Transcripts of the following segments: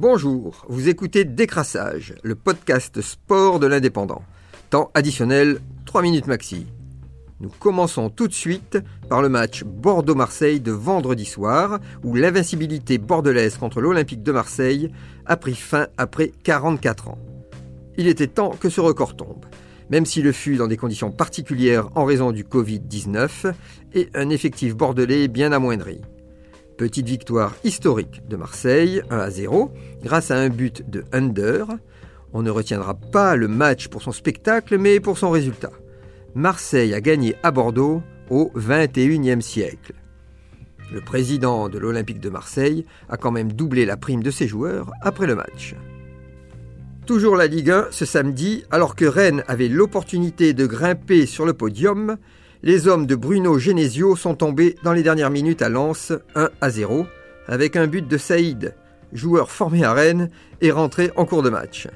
Bonjour, vous écoutez Décrassage, le podcast sport de l'indépendant. Temps additionnel, 3 minutes maxi. Nous commençons tout de suite par le match Bordeaux-Marseille de vendredi soir, où l'invincibilité bordelaise contre l'Olympique de Marseille a pris fin après 44 ans. Il était temps que ce record tombe, même s'il le fut dans des conditions particulières en raison du Covid-19 et un effectif bordelais bien amoindri. Petite victoire historique de Marseille, 1 à 0, grâce à un but de Under. On ne retiendra pas le match pour son spectacle, mais pour son résultat. Marseille a gagné à Bordeaux au XXIe siècle. Le président de l'Olympique de Marseille a quand même doublé la prime de ses joueurs après le match. Toujours la Ligue 1 ce samedi, alors que Rennes avait l'opportunité de grimper sur le podium, les hommes de Bruno Genesio sont tombés dans les dernières minutes à Lens 1 à 0 avec un but de Saïd, joueur formé à Rennes et rentré en cours de match.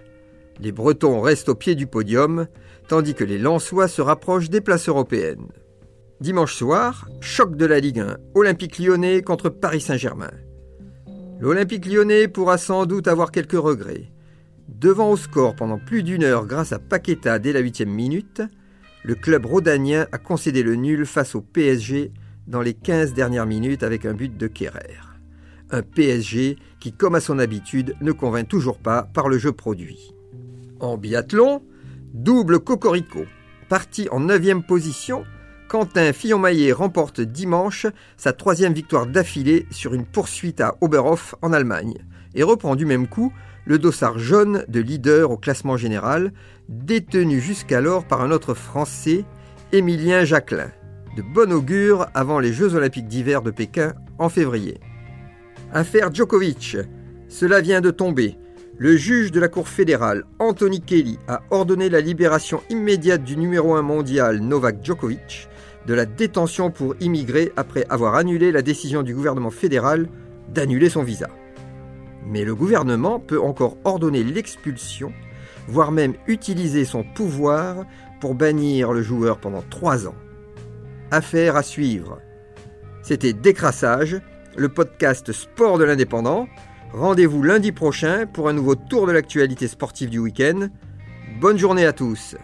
Les Bretons restent au pied du podium, tandis que les Lensois se rapprochent des places européennes. Dimanche soir, choc de la Ligue 1, Olympique lyonnais contre Paris Saint-Germain. L'Olympique lyonnais pourra sans doute avoir quelques regrets. Devant au score pendant plus d'une heure grâce à Paqueta dès la huitième minute, le club rhodanien a concédé le nul face au PSG dans les 15 dernières minutes avec un but de Kerrer. Un PSG qui, comme à son habitude, ne convainc toujours pas par le jeu produit. En biathlon, double cocorico. Parti en 9 position, Quentin Fillon-Maillet remporte dimanche sa troisième victoire d'affilée sur une poursuite à Oberhof en Allemagne et reprend du même coup le dossard jaune de leader au classement général, détenu jusqu'alors par un autre Français, Émilien Jacquelin. De bon augure avant les Jeux olympiques d'hiver de Pékin en février. Affaire Djokovic. Cela vient de tomber. Le juge de la Cour fédérale, Anthony Kelly, a ordonné la libération immédiate du numéro 1 mondial Novak Djokovic de la détention pour immigrer après avoir annulé la décision du gouvernement fédéral d'annuler son visa. Mais le gouvernement peut encore ordonner l'expulsion, voire même utiliser son pouvoir pour bannir le joueur pendant trois ans. Affaire à suivre. C'était Décrassage, le podcast Sport de l'Indépendant. Rendez-vous lundi prochain pour un nouveau tour de l'actualité sportive du week-end. Bonne journée à tous